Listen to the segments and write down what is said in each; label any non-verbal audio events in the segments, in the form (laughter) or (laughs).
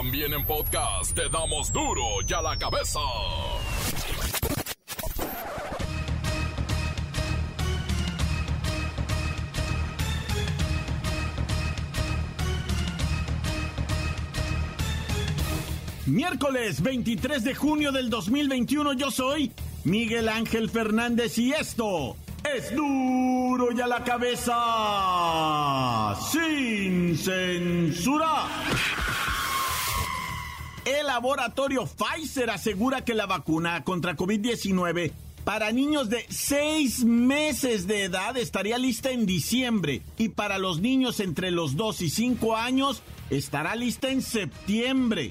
También en podcast te damos duro y a la cabeza. Miércoles 23 de junio del 2021 yo soy Miguel Ángel Fernández y esto es duro y a la cabeza sin censura. El laboratorio Pfizer asegura que la vacuna contra COVID-19 para niños de 6 meses de edad estaría lista en diciembre y para los niños entre los 2 y 5 años estará lista en septiembre.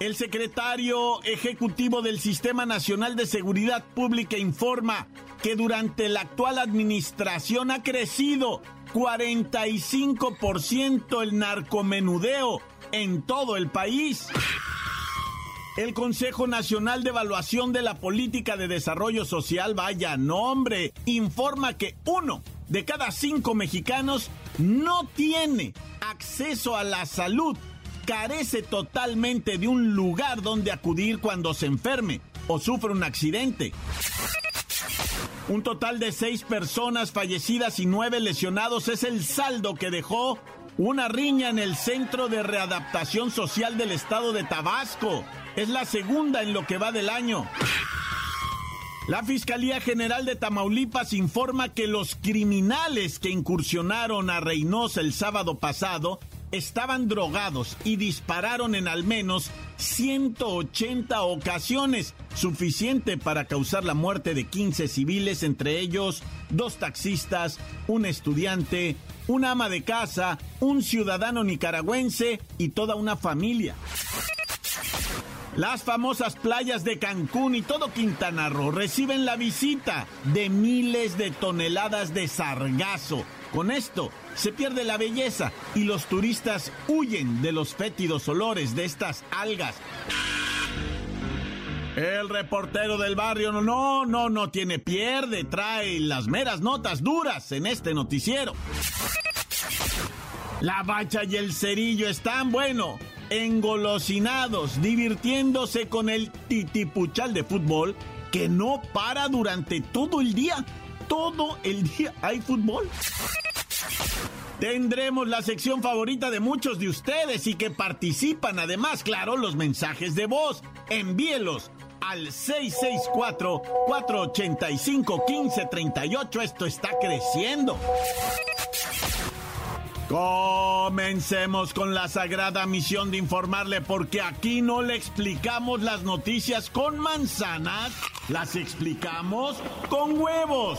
El secretario ejecutivo del Sistema Nacional de Seguridad Pública informa que durante la actual administración ha crecido 45% el narcomenudeo en todo el país. El Consejo Nacional de Evaluación de la Política de Desarrollo Social, vaya nombre, informa que uno de cada cinco mexicanos no tiene acceso a la salud carece totalmente de un lugar donde acudir cuando se enferme o sufre un accidente. Un total de seis personas fallecidas y nueve lesionados es el saldo que dejó una riña en el Centro de Readaptación Social del Estado de Tabasco. Es la segunda en lo que va del año. La Fiscalía General de Tamaulipas informa que los criminales que incursionaron a Reynosa el sábado pasado estaban drogados y dispararon en al menos 180 ocasiones, suficiente para causar la muerte de 15 civiles, entre ellos dos taxistas, un estudiante, un ama de casa, un ciudadano nicaragüense y toda una familia. Las famosas playas de Cancún y todo Quintana Roo reciben la visita de miles de toneladas de sargazo. Con esto, se pierde la belleza y los turistas huyen de los fétidos olores de estas algas. El reportero del barrio no, no, no, no tiene pierde, trae las meras notas duras en este noticiero. La bacha y el cerillo están, bueno, engolosinados, divirtiéndose con el titipuchal de fútbol que no para durante todo el día. Todo el día hay fútbol. Tendremos la sección favorita de muchos de ustedes y que participan además, claro, los mensajes de voz. Envíelos al 664-485-1538. Esto está creciendo. Comencemos con la sagrada misión de informarle porque aquí no le explicamos las noticias con manzanas, las explicamos con huevos.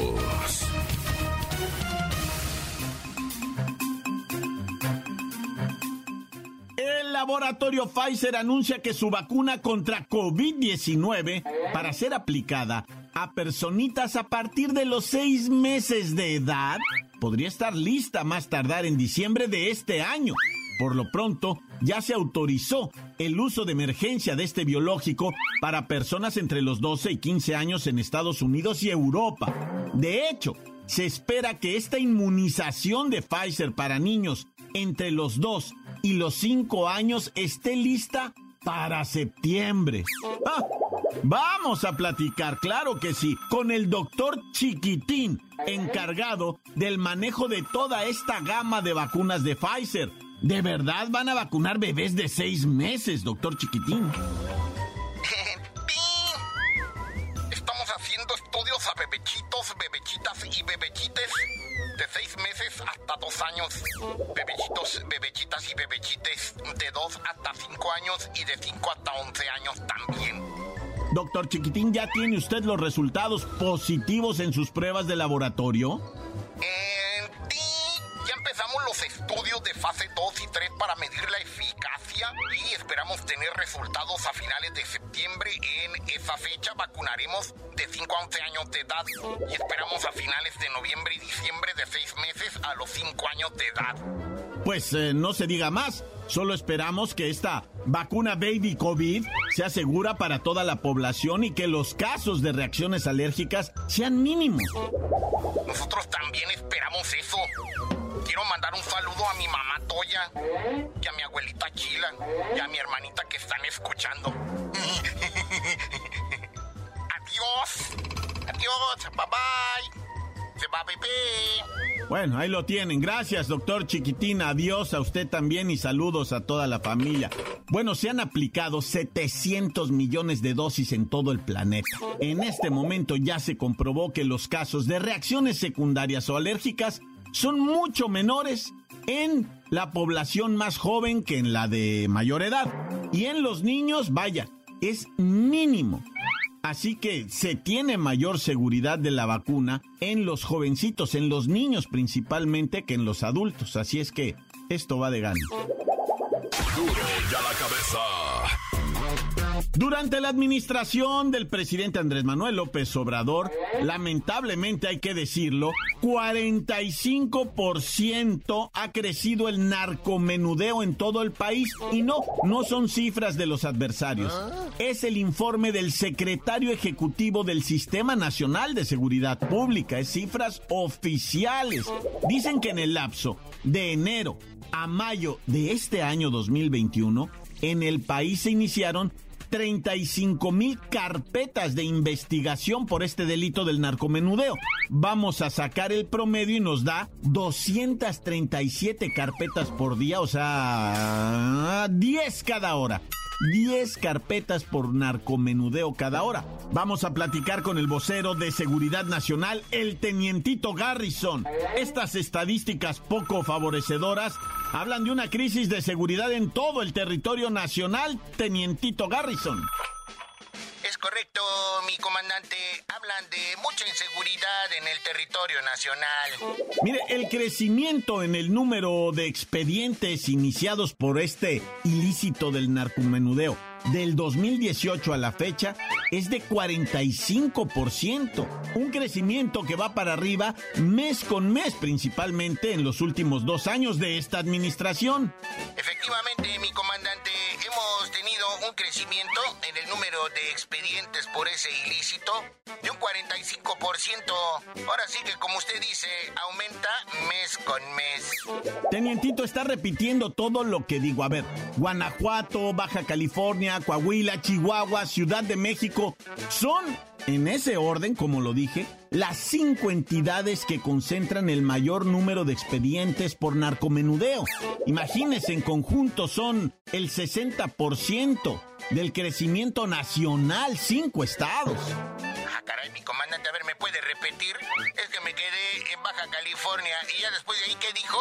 Laboratorio Pfizer anuncia que su vacuna contra COVID-19 para ser aplicada a personitas a partir de los seis meses de edad podría estar lista más tardar en diciembre de este año. Por lo pronto, ya se autorizó el uso de emergencia de este biológico para personas entre los 12 y 15 años en Estados Unidos y Europa. De hecho, se espera que esta inmunización de Pfizer para niños entre los 2 y los 5 años esté lista para septiembre. Ah, vamos a platicar, claro que sí, con el doctor Chiquitín, encargado del manejo de toda esta gama de vacunas de Pfizer. ¿De verdad van a vacunar bebés de seis meses, doctor Chiquitín? Estudios a bebechitos, bebechitas y bebechites de seis meses hasta dos años, bebechitos, bebechitas y bebechites de dos hasta cinco años y de cinco hasta once años también. Doctor Chiquitín, ¿ya tiene usted los resultados positivos en sus pruebas de laboratorio? Eh, empezamos los estudios de fase 2 y 3 para medir la eficacia y esperamos tener resultados a finales de septiembre. En esa fecha vacunaremos de 5 a 11 años de edad y esperamos a finales de noviembre y diciembre de 6 meses a los 5 años de edad. Pues eh, no se diga más, solo esperamos que esta vacuna Baby COVID sea segura para toda la población y que los casos de reacciones alérgicas sean mínimos. Nosotros también esperamos eso. Quiero mandar un saludo a mi mamá Toya y a mi abuelita Chila y a mi hermanita que están escuchando. (laughs) Adiós. Adiós. Bye bye. Se va bebé. Bueno, ahí lo tienen. Gracias, doctor Chiquitín. Adiós a usted también y saludos a toda la familia. Bueno, se han aplicado 700 millones de dosis en todo el planeta. En este momento ya se comprobó que los casos de reacciones secundarias o alérgicas son mucho menores en la población más joven que en la de mayor edad. Y en los niños, vaya, es mínimo. Así que se tiene mayor seguridad de la vacuna en los jovencitos, en los niños principalmente, que en los adultos. Así es que esto va de. Duro ya la cabeza. Durante la administración del presidente Andrés Manuel López Obrador, lamentablemente hay que decirlo, 45% ha crecido el narcomenudeo en todo el país. Y no, no son cifras de los adversarios. Es el informe del secretario ejecutivo del Sistema Nacional de Seguridad Pública. Es cifras oficiales. Dicen que en el lapso de enero a mayo de este año 2021, en el país se iniciaron 35 mil carpetas de investigación por este delito del narcomenudeo. Vamos a sacar el promedio y nos da 237 carpetas por día, o sea, 10 cada hora. 10 carpetas por narcomenudeo cada hora. Vamos a platicar con el vocero de Seguridad Nacional, el tenientito Garrison. Estas estadísticas poco favorecedoras hablan de una crisis de seguridad en todo el territorio nacional, tenientito Garrison. Correcto, mi comandante. Hablan de mucha inseguridad en el territorio nacional. Mire, el crecimiento en el número de expedientes iniciados por este ilícito del narcomenudeo del 2018 a la fecha es de 45%, un crecimiento que va para arriba mes con mes, principalmente en los últimos dos años de esta administración. Efectivamente, mi comandante, hemos tenido un crecimiento en el número de expedientes por ese ilícito de un 45%. Ahora sí que, como usted dice, aumenta mes con mes. Tenientito está repitiendo todo lo que digo. A ver, Guanajuato, Baja California, Coahuila, Chihuahua, Ciudad de México, son, en ese orden, como lo dije, las cinco entidades que concentran el mayor número de expedientes por narcomenudeo. Imagínense, en conjunto son el 60% del crecimiento nacional, cinco estados. Ah, caray, mi comandante, a ver, ¿me puede repetir? Es que me quedé en Baja California y ya después de ahí, ¿qué dijo?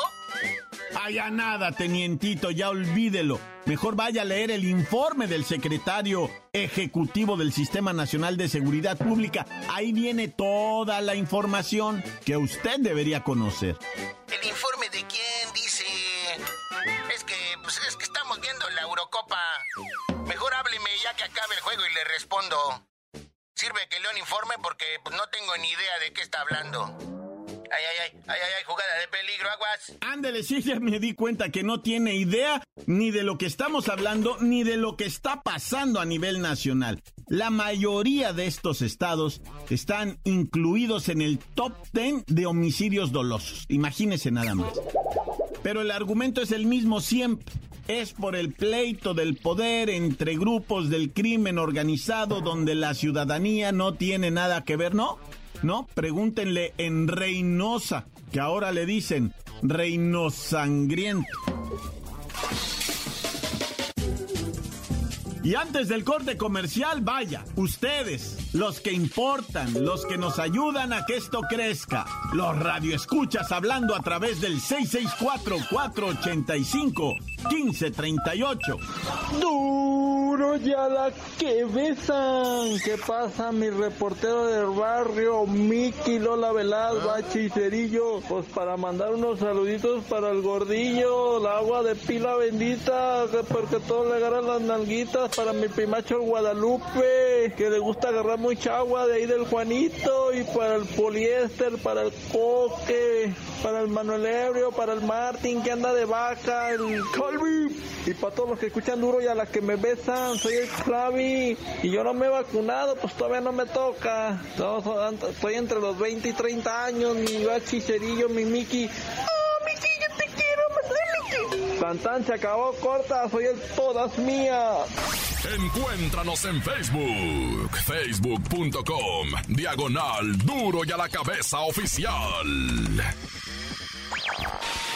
Allá nada, tenientito, ya olvídelo. Mejor vaya a leer el informe del secretario ejecutivo del Sistema Nacional de Seguridad Pública. Ahí viene toda la información que usted debería conocer. ¿El informe de quién dice? Es que, pues es que estamos viendo la Eurocopa. Mejor hábleme ya que acabe el juego y le respondo. Sirve que leo un informe porque pues, no tengo ni idea de qué está hablando. Ay, ay, ay, ay, ay, jugada de peligro, aguas. Ándele, sí, ya me di cuenta que no tiene idea ni de lo que estamos hablando, ni de lo que está pasando a nivel nacional. La mayoría de estos estados están incluidos en el top 10 de homicidios dolosos. Imagínese nada más. Pero el argumento es el mismo siempre. Es por el pleito del poder entre grupos del crimen organizado donde la ciudadanía no tiene nada que ver, ¿no? ¿no? Pregúntenle en Reynosa, que ahora le dicen Reino Sangriento. Y antes del corte comercial, vaya, ustedes, los que importan, los que nos ayudan a que esto crezca, los radioescuchas hablando a través del 664 485 1538. Duro ya la que besan. ¿Qué pasa, mi reportero del barrio, Miki Lola Velaz, ah. Bachi Cerillo? Pues para mandar unos saluditos para el gordillo, el agua de pila bendita, porque todos le agarran las nalguitas. Para mi primacho el Guadalupe, que le gusta agarrar mucha agua de ahí del Juanito, y para el poliéster, para el coque, para el Manuel Ebrio, para el Martín que anda de vaca, el y para todos los que escuchan duro y a las que me besan, soy el Clavi, y yo no me he vacunado, pues todavía no me toca, estoy entre los 20 y 30 años, mi bachicerillo, mi Miki, oh Miki, yo te quiero, Miki. Santán se acabó corta, soy el todas mías. Encuéntranos en Facebook, facebook.com, diagonal duro y a la cabeza oficial.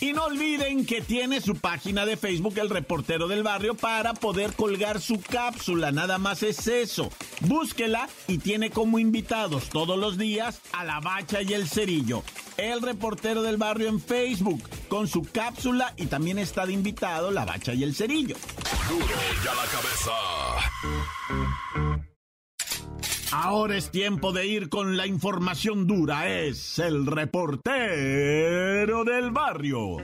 Y no olviden que tiene su página de Facebook El Reportero del Barrio para poder colgar su cápsula. Nada más es eso. Búsquela y tiene como invitados todos los días a la Bacha y el Cerillo. El Reportero del Barrio en Facebook con su cápsula y también está de invitado la Bacha y el Cerillo. La cabeza. Ahora es tiempo de ir con la información dura. Es el reportero del barrio.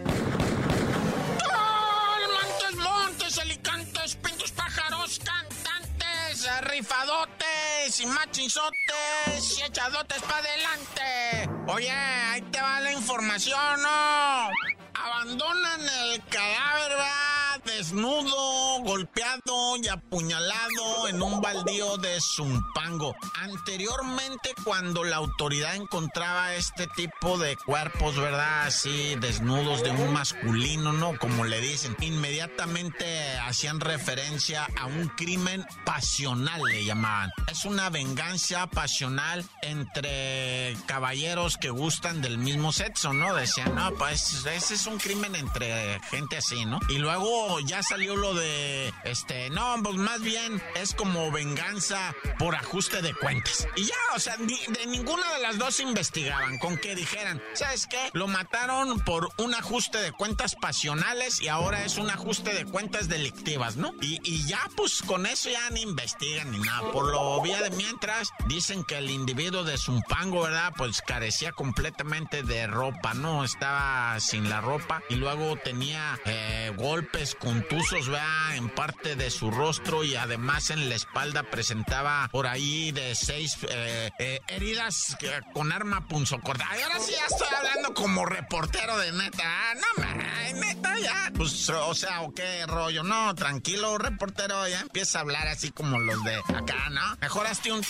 Montes, montes, alicantes, pintos, pájaros, cantantes, rifadotes y machinzotes y echadotes para adelante. Oye, ahí te va la información, ¿no? Abandonan el cadáver, ¿verdad? desnudo, golpeado y apuñalado en un baldío de Zumpango. Anteriormente, cuando la autoridad encontraba este tipo de cuerpos, ¿verdad? Así, desnudos de un masculino, ¿no? Como le dicen, inmediatamente hacían referencia a un crimen pasional, le llamaban. Es una venganza pasional entre caballeros que gustan del mismo sexo, ¿no? Decían, no, pues ese es un crimen entre gente así, ¿no? Y luego ya salió lo de, este, no, pues más bien es como venganza por ajuste de cuentas. Y ya, o sea, de ninguna de las dos investigaban, con que dijeran, ¿sabes qué? Lo mataron por un ajuste de cuentas pasionales y ahora es un ajuste de cuentas delictivas, ¿no? Y, y ya, pues con eso ya ni investigan ni nada. Por lo vía de mientras, dicen que el individuo de Zumpango, ¿verdad? Pues carecía completamente de ropa, ¿no? Estaba sin la ropa y luego tenía eh, golpes contusos, vea, en parte de su rostro y además en la espalda presentaba por ahí de seis eh, eh, heridas con arma punzocortada. Ahora sí ya estoy hablando como reportero de neta. Ah, no, neta, ya. Pues, o sea, ¿o qué rollo? No, tranquilo, reportero, ya empieza a hablar así como los de acá, ¿no? Mejoraste un...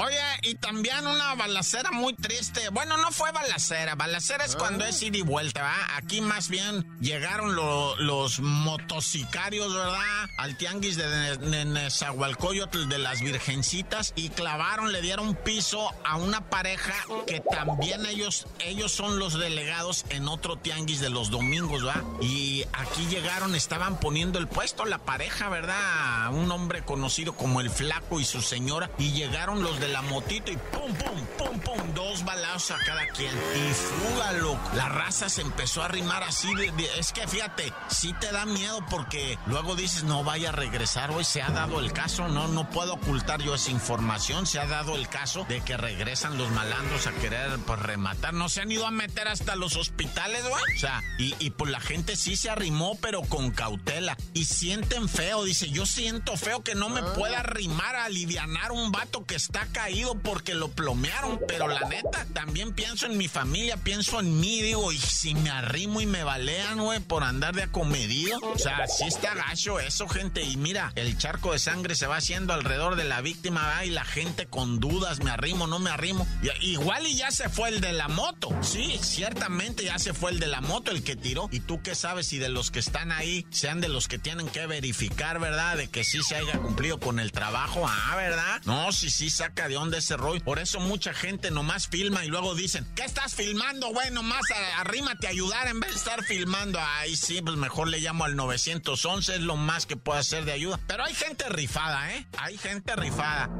Oye, y también una balacera muy triste. Bueno, no fue balacera. Balacera es cuando es ida y vuelta, ¿verdad? Aquí más bien llegaron los motocicarios, ¿verdad? Al tianguis de, Nezahualcóyotl de las Virgencitas y clavaron, le dieron piso a una pareja que también ellos, ellos son los delegados en otro tianguis de los domingos, ¿verdad? Y aquí llegaron, estaban poniendo el puesto la pareja, ¿verdad? Un hombre conocido como el Flaco y su señora. Y llegaron los de la motito y pum, pum, pum, pum, dos balazos a cada quien. Y fúgalo. La raza se empezó a arrimar así. De, es que fíjate, sí te da miedo porque luego dices, no vaya a regresar. Hoy se ha dado el caso, no, no puedo ocultar yo esa información. Se ha dado el caso de que regresan los malandros a querer pues, rematar. No se han ido a meter hasta los hospitales, güey. O sea, y, y pues la gente sí se arrimó, pero con cautela. Y sienten feo, dice, yo siento feo que no me pueda arrimar a alivianar un vato que está caído porque lo plomearon, pero la neta, también pienso en mi familia, pienso en mí, digo, y si me arrimo y me balean, güey, por andar de acomedido, o sea, sí está gacho eso, gente, y mira, el charco de sangre se va haciendo alrededor de la víctima, ¿verdad? y la gente con dudas, me arrimo, no me arrimo, igual y ya se fue el de la moto, sí, ciertamente ya se fue el de la moto el que tiró, y tú qué sabes si de los que están ahí sean de los que tienen que verificar, ¿verdad? De que sí se haya cumplido con el trabajo, ah, ¿verdad? No, sí, sí, saca saca de onda ese rollo. Por eso mucha gente nomás filma y luego dicen, ¿qué estás filmando, güey? Nomás arrímate a ayudar en vez de estar filmando. Ay, sí, pues mejor le llamo al 911, es lo más que puedo hacer de ayuda. Pero hay gente rifada, ¿eh? Hay gente rifada.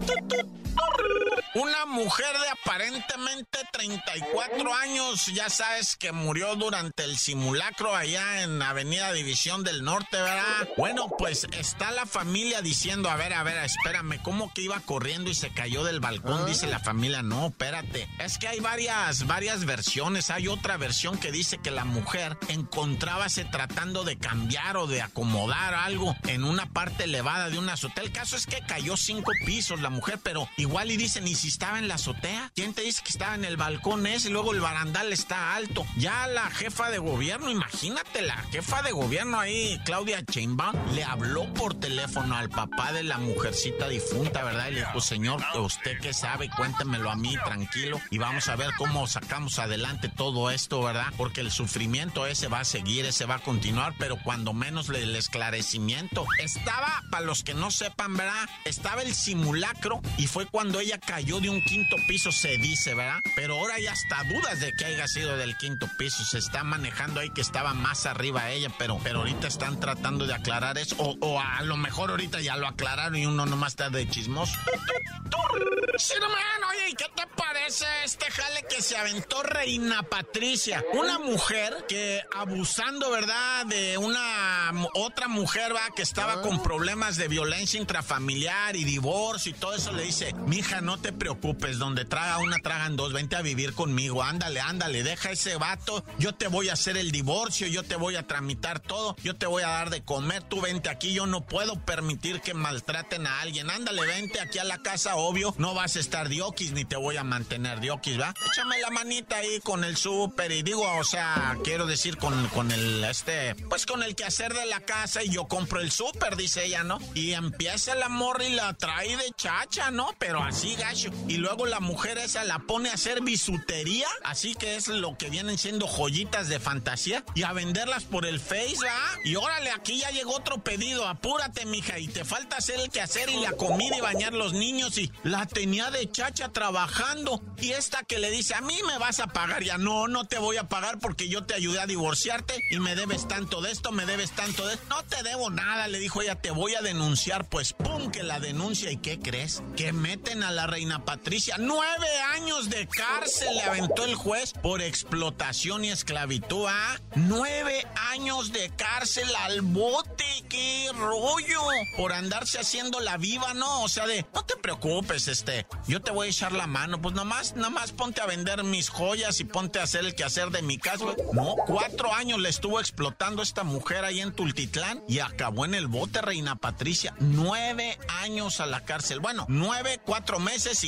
Una mujer de aparentemente 34 años, ya sabes que murió durante el simulacro allá en Avenida División del Norte, ¿verdad? Bueno, pues está la familia diciendo, a ver, a ver, espérame, ¿cómo que iba corriendo y se cayó del balcón? Dice la familia, no, espérate. Es que hay varias, varias versiones. Hay otra versión que dice que la mujer encontrábase tratando de cambiar o de acomodar algo en una parte elevada de una azotea. El caso es que cayó cinco pisos la mujer, pero igual y dicen, ¿y si estaba en la azotea? ¿Quién te dice que estaba en el balcón ese y luego el barandal está alto? Ya la jefa de gobierno, imagínate, la jefa de gobierno ahí, Claudia Sheinbaum, le habló por teléfono al papá de la mujercita difunta, ¿verdad? Y le dijo, señor, usted que sabe, cuéntemelo a mí, tranquilo, y vamos a ver cómo sacamos adelante todo esto, ¿verdad? Porque el sufrimiento ese va a seguir, ese va a continuar, pero cuando menos el esclarecimiento. Estaba, para los que no sepan, ¿verdad? Estaba el simulacro y fue cuando ella cayó de un quinto piso, se dice, ¿verdad? Pero ahora ya está dudas de que haya sido del quinto piso. Se está manejando ahí que estaba más arriba ella, pero, pero ahorita están tratando de aclarar eso. O, o a lo mejor ahorita ya lo aclararon y uno nomás está de chismoso. Sí, no, oye, ¿y qué te parece este jale que se aventó Reina Patricia? Una mujer que abusando, ¿verdad? De una otra mujer, va, que estaba con problemas de violencia intrafamiliar y divorcio y todo eso, le dice, mija, no te preocupes, donde traga una, tragan dos, vente a vivir conmigo, ándale, ándale, deja ese vato, yo te voy a hacer el divorcio, yo te voy a tramitar todo, yo te voy a dar de comer, tú vente aquí, yo no puedo permitir que maltraten a alguien, ándale, vente aquí a la casa, obvio, no vas a estar diokis ni te voy a mantener diokis, ¿va? Échame la manita ahí con el súper y digo, o sea, quiero decir con, con el, este, pues con el quehacer de la casa y yo compro el súper, dice ella, ¿no? Y empieza el amor y la trae de chacha, ¿no? Pero así, gacho. Y luego la mujer esa la pone a hacer bisutería, así que es lo que vienen siendo joyitas de fantasía y a venderlas por el Face, ¿va? Y órale, aquí ya llegó otro pedido, apúrate, mija, y te falta hacer el quehacer y la comida y bañar los niños y la tenía de chacha trabajando. Y esta que le dice, a mí me vas a pagar, ya no, no te voy a pagar porque yo te ayudé a divorciarte y me debes tanto de esto, me debes tanto de esto. No te debo nada, le dijo ella, te voy a denunciar. Pues pum, que la denuncia. ¿Y qué crees? Que meten a la reina Patricia. Nueve años de cárcel le aventó el juez por explotación y esclavitud. Nueve años de cárcel al bote. ¡Qué rollo! Por andarse haciendo la viva, ¿no? O sea, de, no te preocupes, este, yo te voy a echar la mano. Pues nomás, nomás ponte a vender mis joyas y ponte a hacer el quehacer de mi casa. No, cuatro años le estuvo explotando esta mujer ahí en Tultitlán y acabó en el bote, Reina Patricia. Nueve años a la cárcel. Bueno, nueve, cuatro meses y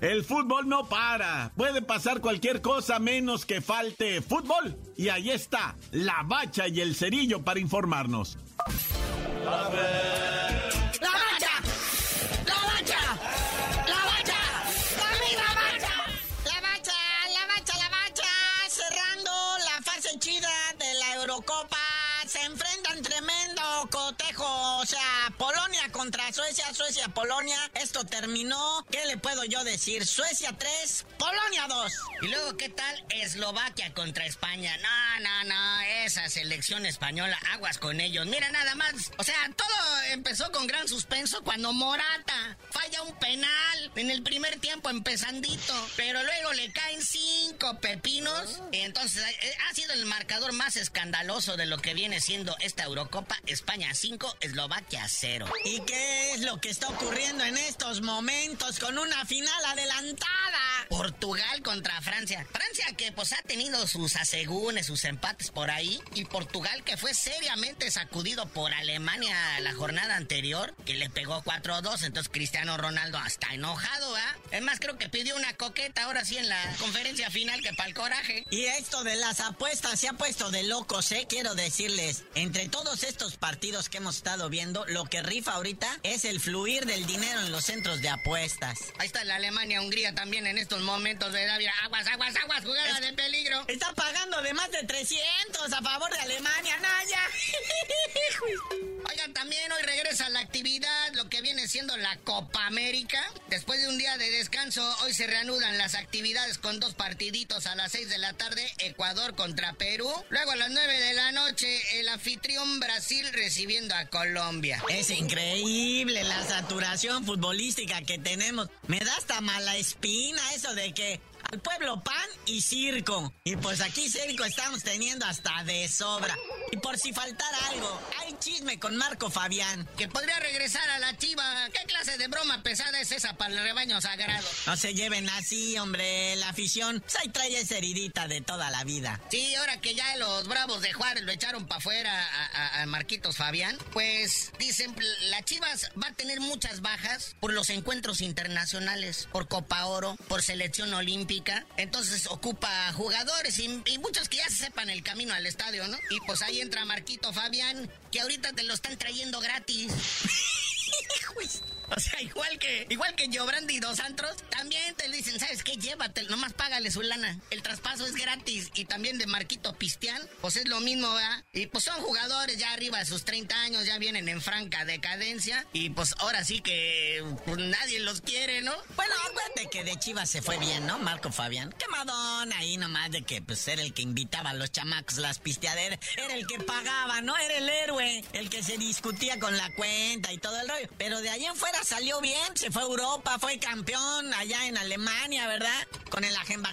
El fútbol no para. Puede pasar cualquier cosa menos que falte fútbol. Y ahí está, la bacha y el cerillo para informarnos. ¡La bacha! ¡La bacha! ¡La bacha! ¡La bacha! ¡La bacha! ¡La bacha! ¡La bacha! Cerrando la fase chida de la Eurocopa. Se enfrentan tremendo cotejo. O sea, Polonia contra Suecia, Suecia, Polonia. Esto terminó. ¿Qué le puedo yo decir? Suecia 3, Polonia 2. Y luego, ¿qué tal Eslovaquia contra España? No, no, no, esa selección española, aguas con ellos. Mira nada más, o sea, todo empezó con gran suspenso cuando Morata falla un penal en el primer tiempo empezandito, pero luego le caen cinco pepinos. Entonces, eh, ha sido el marcador más escandaloso de lo que viene siendo esta Eurocopa. España 5, Eslovaquia 0. ¿Y qué es lo que está ocurriendo en estos momentos con una final adelantada? Portugal contra Francia. Francia que pues ha tenido sus asegúnes, sus empates por ahí. Y Portugal que fue seriamente sacudido por Alemania la jornada anterior, que le pegó 4-2. Entonces Cristiano Ronaldo hasta enojado, ¿ah? Es más, creo que pidió una coqueta ahora sí en la conferencia final que para el coraje. Y esto de las apuestas se ha puesto de locos, ¿eh? Quiero decirles, entre todos estos partidos que hemos estado viendo, lo que rifa ahorita es el fluir del dinero en los centros de apuestas. Ahí está la Alemania-Hungría también en estos momentos, de Mira, aguas, aguas, aguas, jugada de peligro. Está pagando de más de 300 a favor de Alemania, Naya. (laughs) siendo la Copa América. Después de un día de descanso, hoy se reanudan las actividades con dos partiditos a las 6 de la tarde, Ecuador contra Perú. Luego a las 9 de la noche, el anfitrión Brasil recibiendo a Colombia. Es increíble la saturación futbolística que tenemos. Me da hasta mala espina eso de que al pueblo pan y circo. Y pues aquí circo estamos teniendo hasta de sobra. Y por si faltara algo, hay chisme con Marco Fabián. Que podría regresar a la chiva. ¿Qué clase de broma pesada es esa para el rebaño sagrado? No se lleven así, hombre. La afición, pues ahí trae heridita de toda la vida. Sí, ahora que ya los bravos de Juárez lo echaron para afuera a, Marquitos Fabián, pues dicen, la Chivas va a tener muchas bajas por los encuentros internacionales, por Copa Oro, por selección olímpica. Entonces ocupa jugadores y, y muchos que ya sepan el camino al estadio, ¿no? Y pues ahí entra Marquito Fabián, que ahorita te lo están trayendo gratis. (laughs) (laughs) (laughs) O sea, igual que igual que Brandy Dos Antros, también te dicen, ¿sabes qué? Llévate, nomás págale su lana. El traspaso es gratis. Y también de Marquito Pistián, pues es lo mismo, ¿verdad? Y pues son jugadores ya arriba de sus 30 años, ya vienen en franca decadencia. Y pues ahora sí que pues, nadie los quiere, ¿no? Bueno, acuérdate que de Chivas se fue bien, ¿no? Marco Fabián. Qué madonna ahí nomás de que pues era el que invitaba a los chamacos las pisteaderas. Era el que pagaba, ¿no? Era el héroe. El que se discutía con la cuenta y todo el rollo. Pero de ahí en fuera salió bien, se fue a Europa, fue campeón allá en Alemania, ¿verdad? Con el Agenbagen.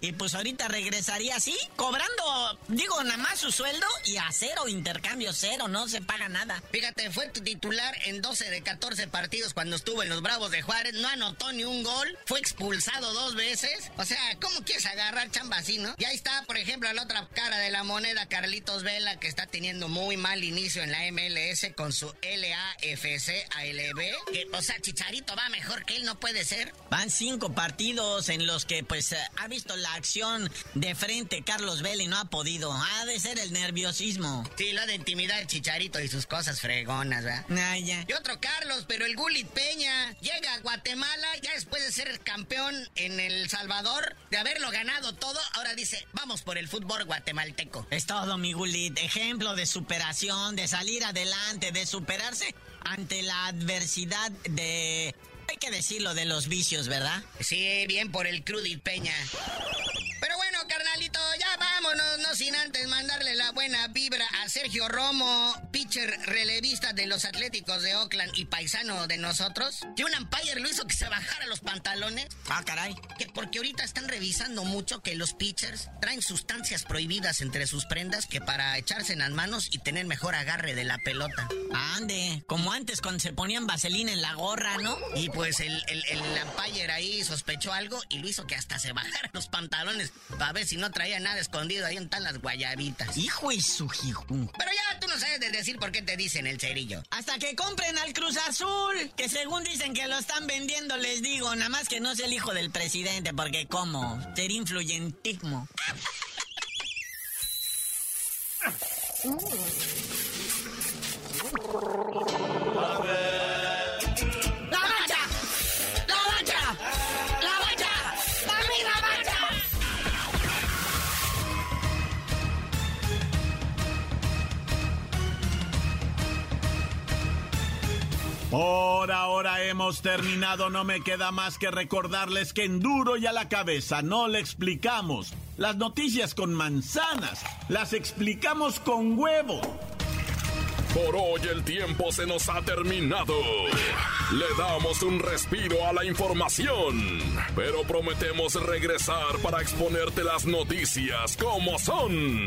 Y pues ahorita regresaría así, cobrando, digo, nada más su sueldo y a cero, intercambio cero, no se paga nada. Fíjate, fue titular en 12 de 14 partidos cuando estuvo en los Bravos de Juárez, no anotó ni un gol, fue expulsado dos veces. O sea, ¿cómo quieres agarrar chamba así, no? Y ahí está, por ejemplo, la otra cara de la moneda, Carlitos Vela, que está teniendo muy mal inicio en la MLS con su LAFC ALB. Que, o sea, Chicharito va mejor que él, no puede ser. Van cinco partidos en los que, pues, eh, ha visto la acción de frente Carlos Vela y no ha podido. Ha de ser el nerviosismo. Sí, lo de intimidar el Chicharito y sus cosas fregonas, ¿verdad? Ah, ya. Y otro Carlos, pero el Gulit Peña llega a Guatemala ya después de ser campeón en El Salvador, de haberlo ganado todo, ahora dice, vamos por el fútbol guatemalteco. Es todo, mi Gulit. Ejemplo de superación, de salir adelante, de superarse ante la adversidad de... Hay que decirlo de los vicios, ¿verdad? Sí, bien por el Crudit Peña. Pero bueno, carnalito, ya vámonos, no sin antes mandarle la buena vibra a Sergio Romo, pitcher relevista de los Atléticos de Oakland y paisano de nosotros. Que un umpire lo hizo que se bajara los pantalones. Ah, caray. Que porque ahorita están revisando mucho que los pitchers traen sustancias prohibidas entre sus prendas que para echarse en las manos y tener mejor agarre de la pelota. Ande, como antes cuando se ponían vaselina en la gorra, ¿no? Y pues el, el, el umpire ahí sospechó algo y lo hizo que hasta se bajara los pantalones para ver si no traía nada escondido ahí en tan las guayabitas. Hijo y su hijo. Pero ya tú no sabes de decir por qué te dicen el cerillo. Hasta que compren al Cruz Azul, que según dicen que lo están vendiendo, les digo, nada más que no es el hijo del presidente, porque ¿cómo? Ser influyentismo. Por ahora hemos terminado, no me queda más que recordarles que en duro y a la cabeza no le explicamos. Las noticias con manzanas, las explicamos con huevo. Por hoy el tiempo se nos ha terminado. Le damos un respiro a la información, pero prometemos regresar para exponerte las noticias como son.